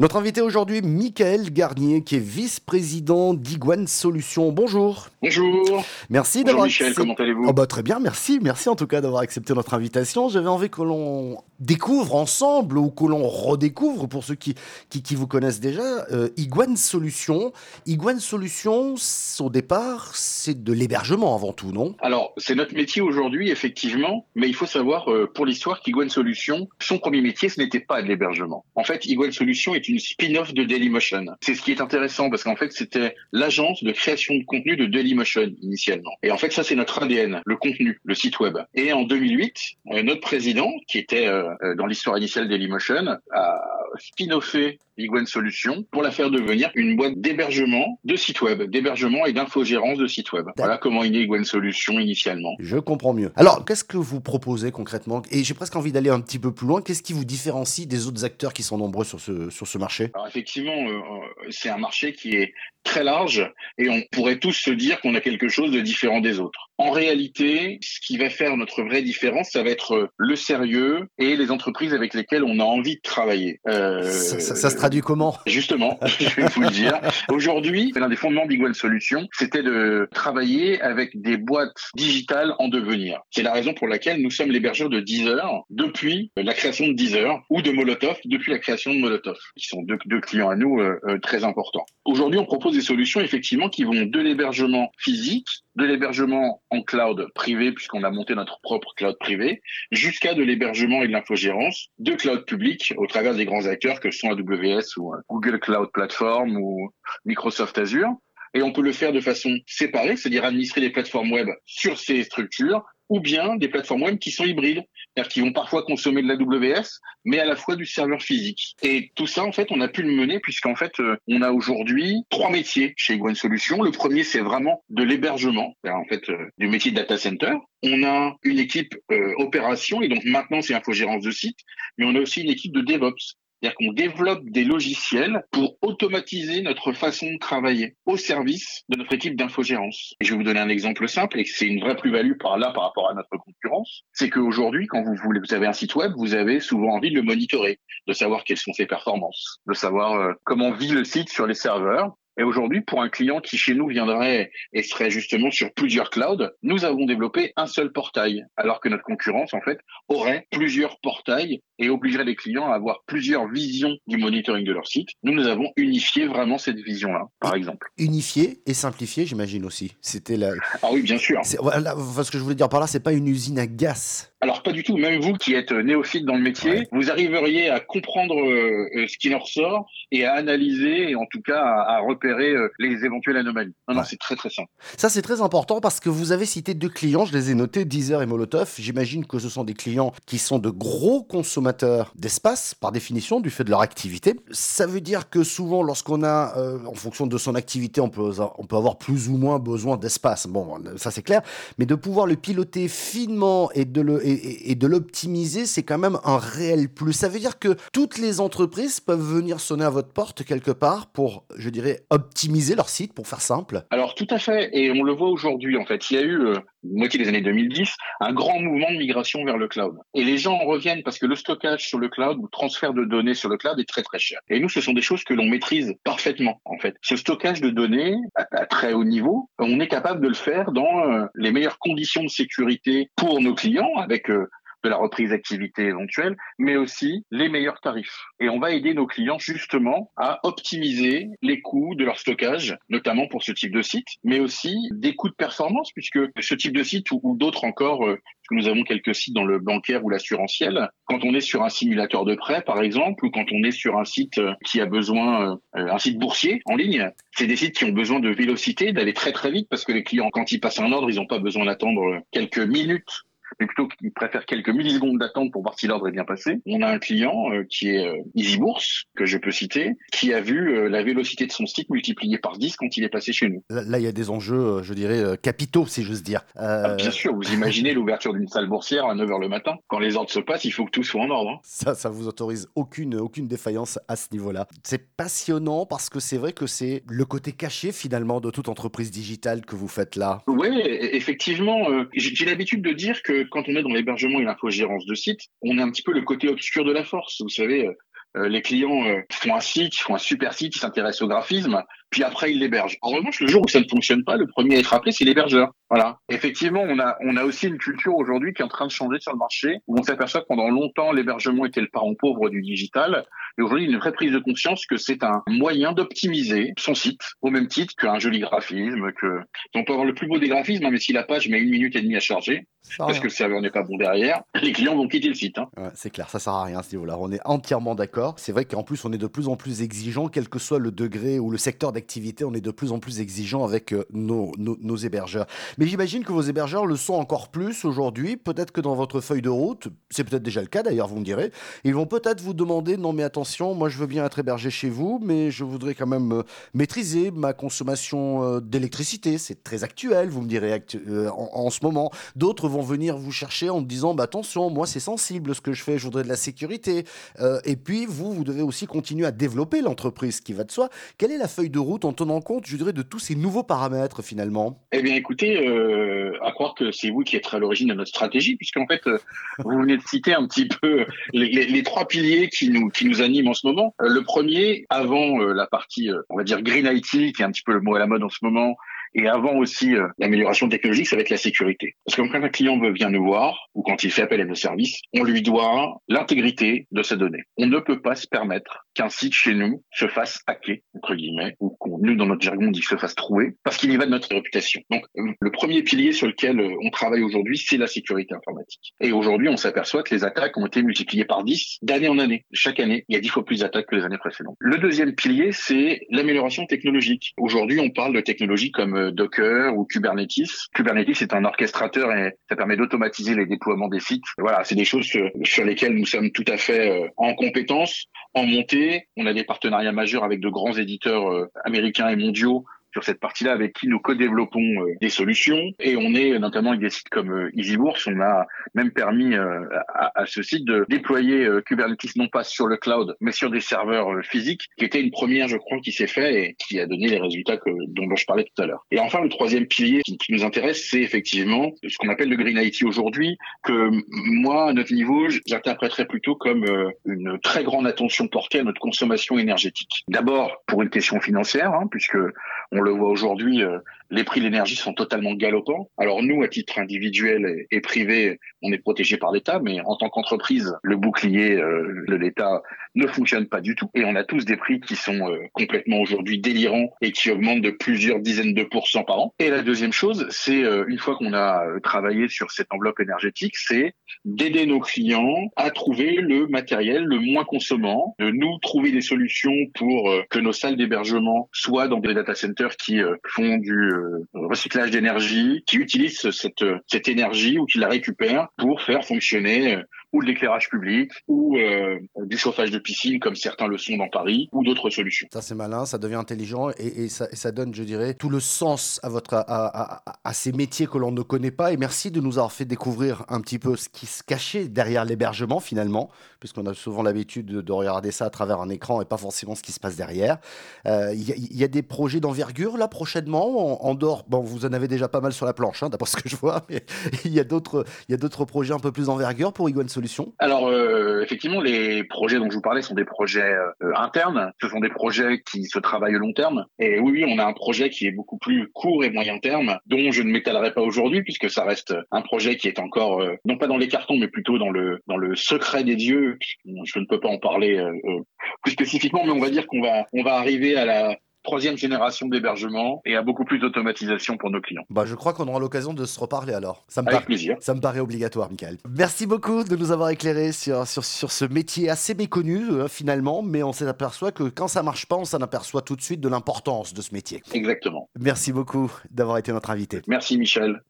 Notre invité aujourd'hui, Michael Garnier, qui est vice-président d'Iguane Solutions. Bonjour. Bonjour. Merci d'avoir Michel, comment allez-vous oh bah, Très bien, merci. Merci en tout cas d'avoir accepté notre invitation. J'avais envie que l'on découvre ensemble ou que l'on redécouvre, pour ceux qui, qui, vous connaissent déjà, euh, Iguane Solutions. Iguane Solutions, au départ, c'est de l'hébergement avant tout, non? Alors, c'est notre métier aujourd'hui, effectivement, mais il faut savoir, euh, pour l'histoire, qu'Iguane Solutions, son premier métier, ce n'était pas de l'hébergement. En fait, Iguane Solutions est une spin-off de Dailymotion. C'est ce qui est intéressant, parce qu'en fait, c'était l'agence de création de contenu de Dailymotion, initialement. Et en fait, ça, c'est notre ADN, le contenu, le site web. Et en 2008, euh, notre président, qui était euh, dans l'histoire initiale d'Dailymotion, a spin-offé Iguane Solutions pour la faire devenir une boîte d'hébergement de sites web, d'hébergement et d'infogérance de sites web. Voilà comment est née Solutions initialement. Je comprends mieux. Alors, qu'est-ce que vous proposez concrètement? Et j'ai presque envie d'aller un petit peu plus loin. Qu'est-ce qui vous différencie des autres acteurs qui sont nombreux sur ce, sur ce marché? Alors effectivement, euh, euh, c'est un marché qui est très large et on pourrait tous se dire qu'on a quelque chose de différent des autres. En réalité, ce qui va faire notre vraie différence, ça va être le sérieux et les entreprises avec lesquelles on a envie de travailler. Euh, ça, se traduit comment? Justement, je vais vous le dire. Aujourd'hui, l'un des fondements One Solutions, c'était de travailler avec des boîtes digitales en devenir. C'est la raison pour laquelle nous sommes l'hébergeur de Deezer depuis la création de Deezer ou de Molotov depuis la création de Molotov, qui sont deux, deux clients à nous euh, euh, très importants. Aujourd'hui, on propose des solutions effectivement qui vont de l'hébergement physique, de l'hébergement en cloud privé, puisqu'on a monté notre propre cloud privé, jusqu'à de l'hébergement et de l'infogérance de cloud public au travers des grands acteurs que sont AWS ou euh, Google Cloud Platform ou Microsoft Azure. Et on peut le faire de façon séparée, c'est-à-dire administrer des plateformes web sur ces structures ou bien des plateformes web qui sont hybrides, c'est-à-dire qui vont parfois consommer de l'AWS, mais à la fois du serveur physique. Et tout ça, en fait, on a pu le mener puisqu'en fait, euh, on a aujourd'hui trois métiers chez Iguane Solutions. Le premier, c'est vraiment de l'hébergement, en fait, euh, du métier de data center. On a une équipe euh, opération, et donc maintenant, c'est infogérance de site, mais on a aussi une équipe de DevOps. C'est-à-dire qu'on développe des logiciels pour automatiser notre façon de travailler au service de notre équipe d'infogérance. Et je vais vous donner un exemple simple, et c'est une vraie plus-value par là par rapport à notre concurrence. C'est qu'aujourd'hui, quand vous voulez, vous avez un site web, vous avez souvent envie de le monitorer, de savoir quelles sont ses performances, de savoir euh, comment vit le site sur les serveurs. Et aujourd'hui, pour un client qui chez nous viendrait et serait justement sur plusieurs clouds, nous avons développé un seul portail, alors que notre concurrence, en fait, aurait plusieurs portails et obligerait les clients à avoir plusieurs visions du monitoring de leur site. Nous, nous avons unifié vraiment cette vision-là, par exemple. Unifié et simplifié, j'imagine aussi. C'était la. Ah oui, bien sûr. Voilà, ce que je voulais dire par là, c'est pas une usine à gaz. Alors pas du tout. Même vous qui êtes néophyte dans le métier, vous arriveriez à comprendre euh, ce qui en ressort et à analyser et en tout cas à, repérer euh, les éventuelles anomalies. Non, non, c'est très très simple. Ça c'est très important parce que vous avez cité deux clients, je les ai notés, Deezer et Molotov. J'imagine que ce sont des clients qui sont de gros consommateurs d'espace, par définition, du fait de leur activité. Ça veut dire que souvent, lorsqu'on a, euh, en fonction de son activité, on peut, on peut avoir plus ou moins besoin d'espace. Bon, ça c'est clair. Mais de pouvoir le piloter finement et de, le, et, de l'optimiser, c'est quand même un réel plus. Ça veut dire que toutes les entreprises peuvent venir sonner à votre porte quelque part pour, je dirais, optimiser leur site, pour faire simple. Alors tout à fait. Et on le voit aujourd'hui, en fait. Il y a eu, euh, moitié des années 2010, un grand mouvement de migration vers le cloud. Et les gens reviennent parce que le stockage sur le cloud ou le transfert de données sur le cloud est très très cher. Et nous, ce sont des choses que l'on maîtrise parfaitement, en fait. Ce stockage de données à, très haut niveau, on est capable de le faire dans euh, les meilleures conditions de sécurité pour nos clients, avec euh, de la reprise d'activité éventuelle, mais aussi les meilleurs tarifs. Et on va aider nos clients justement à optimiser les coûts de leur stockage, notamment pour ce type de site, mais aussi des coûts de performance, puisque ce type de site ou, d'autres encore, euh, que nous avons quelques sites dans le bancaire ou l'assurantiel, quand on est sur un simulateur de prêt, par exemple, ou quand on est sur un site euh, qui a besoin, euh, un site boursier en ligne, c'est des sites qui ont besoin de vélocité, d'aller très très vite, parce que les clients, quand ils passent un ordre, ils n'ont pas besoin d'attendre quelques minutes mais plutôt préfère quelques millisecondes d'attente pour voir si l'ordre est bien passé. On a un client euh, qui est euh, EasyBourse, que je peux citer, qui a vu euh, la vélocité de son site multipliée par 10 quand il est passé chez nous. Là, il y a des enjeux, je dirais, capitaux, si j'ose dire. Ah, bien sûr, vous imaginez l'ouverture d'une salle boursière à 9h le matin. Quand les ordres se passent, il faut que tout soit en ordre. Hein. Ça, ça vous autorise aucune, aucune défaillance à ce niveau-là. C'est passionnant parce que c'est vrai que c'est le côté caché finalement de toute entreprise digitale que vous faites là. Oui, effectivement. J'ai l'habitude de dire que quand on est dans l'hébergement et l'infogérance de site, on est un petit peu le côté obscur de la force. Vous savez, euh, les clients font un site, font un super site, ils s'intéressent au graphisme, puis après ils l'hébergent. En revanche, le jour où ça ne fonctionne pas, le premier à être appelé, c'est l'hébergeur. Voilà. Effectivement, on a, on a aussi une culture aujourd'hui qui est en train de changer sur le marché, où on s'aperçoit que pendant longtemps, l'hébergement était le parent pauvre du digital. Et aujourd'hui, il y a une vraie prise de conscience que c'est un moyen d'optimiser son site, au même titre qu'un joli graphisme, que, on peut avoir le plus beau des graphismes, hein, mais si la page met une minute et demie à charger, parce que le serveur n'est pas bon derrière, les clients vont quitter le site. Hein. Ouais, c'est clair, ça sert à rien à ce niveau-là. On est entièrement d'accord. C'est vrai qu'en plus, on est de plus en plus exigeant, quel que soit le degré ou le secteur d'activité, on est de plus en plus exigeant avec euh, nos, nos, hébergeurs. Mais j'imagine que vos hébergeurs le sont encore plus aujourd'hui. Peut-être que dans votre feuille de route, c'est peut-être déjà le cas d'ailleurs, vous me direz, ils vont peut-être vous demander non, mais attention, moi je veux bien être hébergé chez vous, mais je voudrais quand même euh, maîtriser ma consommation euh, d'électricité. C'est très actuel, vous me direz, en, en ce moment. D'autres vont venir vous chercher en disant bah, attention, moi c'est sensible ce que je fais, je voudrais de la sécurité. Euh, et puis vous, vous devez aussi continuer à développer l'entreprise qui va de soi. Quelle est la feuille de route en tenant compte, je dirais, de tous ces nouveaux paramètres finalement? Eh bien écoutez, euh, à croire que c'est vous qui êtes à l'origine de notre stratégie, puisqu'en fait, euh, vous venez de citer un petit peu les, trois piliers qui nous, qui nous animent en ce moment. le premier, avant la partie, on va dire, Green IT, qui est un petit peu le mot à la mode en ce moment, et avant aussi euh, l'amélioration technologique, ça va être la sécurité. Parce que quand un client vient nous voir ou quand il fait appel à nos services, on lui doit l'intégrité de ses données. On ne peut pas se permettre qu'un site chez nous se fasse hacker, entre guillemets, ou qu'on, nous, dans notre jargon, on dit se fasse trouver, parce qu'il y va de notre réputation. Donc, euh, le premier pilier sur lequel euh, on travaille aujourd'hui, c'est la sécurité informatique. Et aujourd'hui, on s'aperçoit que les attaques ont été multipliées par 10 d'année en année. Chaque année, il y a 10 fois plus d'attaques que les années précédentes. Le deuxième pilier, c'est l'amélioration technologique. Aujourd'hui, on parle de technologies comme Docker ou Kubernetes. Kubernetes c'est un orchestrateur et ça permet d'automatiser les déploiements des sites. Voilà, c'est des choses sur lesquelles nous sommes tout à fait euh, en compétence, en montée. On a des partenariats majeurs avec de grands éditeurs euh, américains et mondiaux sur cette partie-là avec qui nous co-développons euh, des solutions et on est notamment avec des sites comme euh, EasyBourse, on a même permis euh, à, ce site de déployer Kubernetes non pas sur le cloud mais sur des serveurs physiques qui était une première je crois qui s'est fait et qui a donné les résultats que, dont, je parlais tout à l'heure. Et enfin le troisième pilier qui, nous intéresse c'est effectivement ce qu'on appelle le Green IT aujourd'hui que moi à notre niveau j'interpréterais plutôt comme une très grande attention portée à notre consommation énergétique. D'abord pour une question financière hein, puisque le voit aujourd'hui, euh, les prix de l'énergie sont totalement galopants. Alors nous, à titre individuel et, privé, on est protégé par l'État, mais en tant qu'entreprise, le bouclier euh, de l'État ne fonctionne pas du tout. Et on a tous des prix qui sont euh, complètement aujourd'hui délirants et qui augmentent de plusieurs dizaines de pourcents par an. Et la deuxième chose, c'est une fois qu'on a travaillé sur cette enveloppe énergétique, c'est d'aider nos clients à trouver le matériel le moins consommant, de nous trouver des solutions pour que nos salles d'hébergement soient dans des data centers qui euh, font du euh, recyclage d'énergie, qui utilisent cette, énergie ou qui la récupèrent pour faire fonctionner euh, ou de l'éclairage public, ou euh, du chauffage de piscine, comme certains le sont dans Paris, ou d'autres solutions. Ça, c'est malin, ça devient intelligent et, ça, donne, je dirais, tout le sens à, votre, à, ces métiers que l'on ne connaît pas. Et merci de nous avoir fait découvrir un petit peu ce qui se cachait derrière l'hébergement, finalement, puisqu'on a souvent l'habitude de, regarder ça à travers un écran et pas forcément ce qui se passe derrière. Euh, il y, y, a des projets d'envergure, là, prochainement, en, dehors? Bon, vous en avez déjà pas mal sur la planche, hein, d'après ce que je vois, mais il y a d'autres projets un peu plus d'envergure pour Iguan alors, euh, effectivement, les projets dont je vous parlais sont des projets euh, internes. Ce sont des projets qui se travaillent au long terme. Et oui, on a un projet qui est beaucoup plus court et moyen terme, dont je ne m'étalerai pas aujourd'hui, puisque ça reste un projet qui est encore, euh, non pas dans les cartons, mais plutôt dans le, dans le secret des dieux. Je ne peux pas en parler plus spécifiquement, mais on va dire qu'on va, on va arriver à la, troisième génération d'hébergement et à beaucoup plus d'automatisation pour nos clients. Bah, je crois qu'on aura l'occasion de se reparler alors. Ça me Avec plaisir. Ça me paraît obligatoire, Michael. Merci beaucoup de nous avoir éclairé sur, sur, sur ce métier assez méconnu euh, finalement, mais on s'aperçoit que quand ça marche pas, on s'en aperçoit tout de suite de l'importance de ce métier. Exactement. Merci beaucoup d'avoir été notre invité. Merci Michel.